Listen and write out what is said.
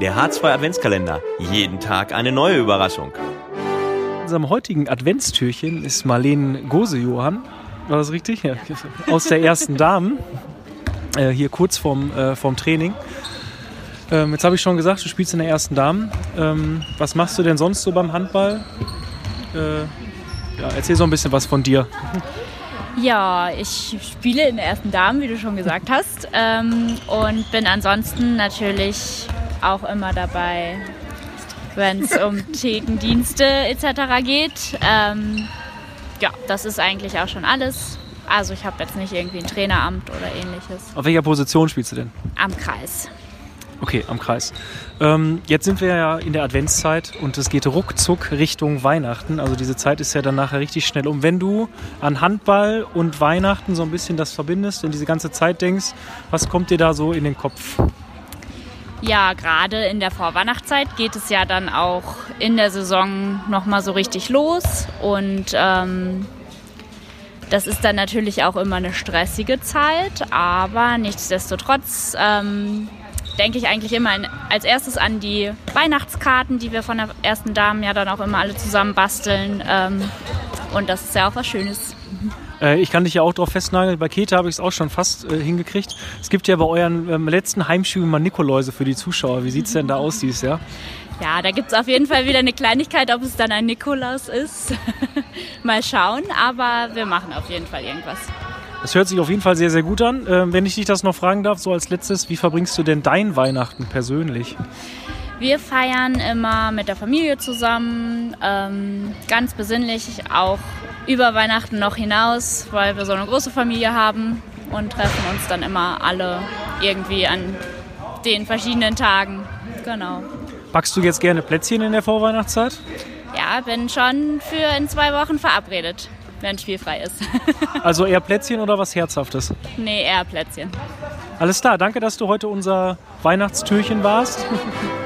Der H2 Adventskalender. Jeden Tag eine neue Überraschung. In unserem heutigen Adventstürchen ist Marlene Gose-Johann, war das richtig? Ja. Aus der ersten Damen. Äh, hier kurz vorm, äh, vorm Training. Ähm, jetzt habe ich schon gesagt, du spielst in der ersten Damen. Ähm, was machst du denn sonst so beim Handball? Äh, ja, erzähl so ein bisschen was von dir. Ja, ich spiele in der ersten Damen, wie du schon gesagt hast. Ähm, und bin ansonsten natürlich auch immer dabei, wenn es um Thekendienste etc. geht. Ähm, ja, das ist eigentlich auch schon alles. Also ich habe jetzt nicht irgendwie ein Traineramt oder ähnliches. Auf welcher Position spielst du denn? Am Kreis. Okay, am Kreis. Ähm, jetzt sind wir ja in der Adventszeit und es geht ruckzuck Richtung Weihnachten. Also diese Zeit ist ja dann nachher richtig schnell um. Wenn du an Handball und Weihnachten so ein bisschen das verbindest, in diese ganze Zeit denkst, was kommt dir da so in den Kopf? Ja, gerade in der Vorweihnachtszeit geht es ja dann auch in der Saison nochmal so richtig los. Und ähm, das ist dann natürlich auch immer eine stressige Zeit, aber nichtsdestotrotz ähm, denke ich eigentlich immer als erstes an die Weihnachtskarten, die wir von der ersten Damen ja dann auch immer alle zusammen basteln. Ähm, und das ist ja auch was Schönes. Äh, ich kann dich ja auch darauf festnageln, bei Kete habe ich es auch schon fast äh, hingekriegt. Es gibt ja bei euren ähm, letzten Heimspielen mal Nikoläuse für die Zuschauer. Wie sieht es denn da aus dieses Jahr? Ja, da gibt es auf jeden Fall wieder eine Kleinigkeit, ob es dann ein Nikolaus ist. mal schauen, aber wir machen auf jeden Fall irgendwas. Das hört sich auf jeden Fall sehr, sehr gut an. Ähm, wenn ich dich das noch fragen darf, so als letztes, wie verbringst du denn dein Weihnachten persönlich? Wir feiern immer mit der Familie zusammen, ähm, ganz besinnlich, auch über Weihnachten noch hinaus, weil wir so eine große Familie haben und treffen uns dann immer alle irgendwie an den verschiedenen Tagen. Genau. Backst du jetzt gerne Plätzchen in der Vorweihnachtszeit? Ja, bin schon für in zwei Wochen verabredet wenn spielfrei ist. also eher Plätzchen oder was Herzhaftes? Nee, eher Plätzchen. Alles klar, danke, dass du heute unser Weihnachtstürchen warst.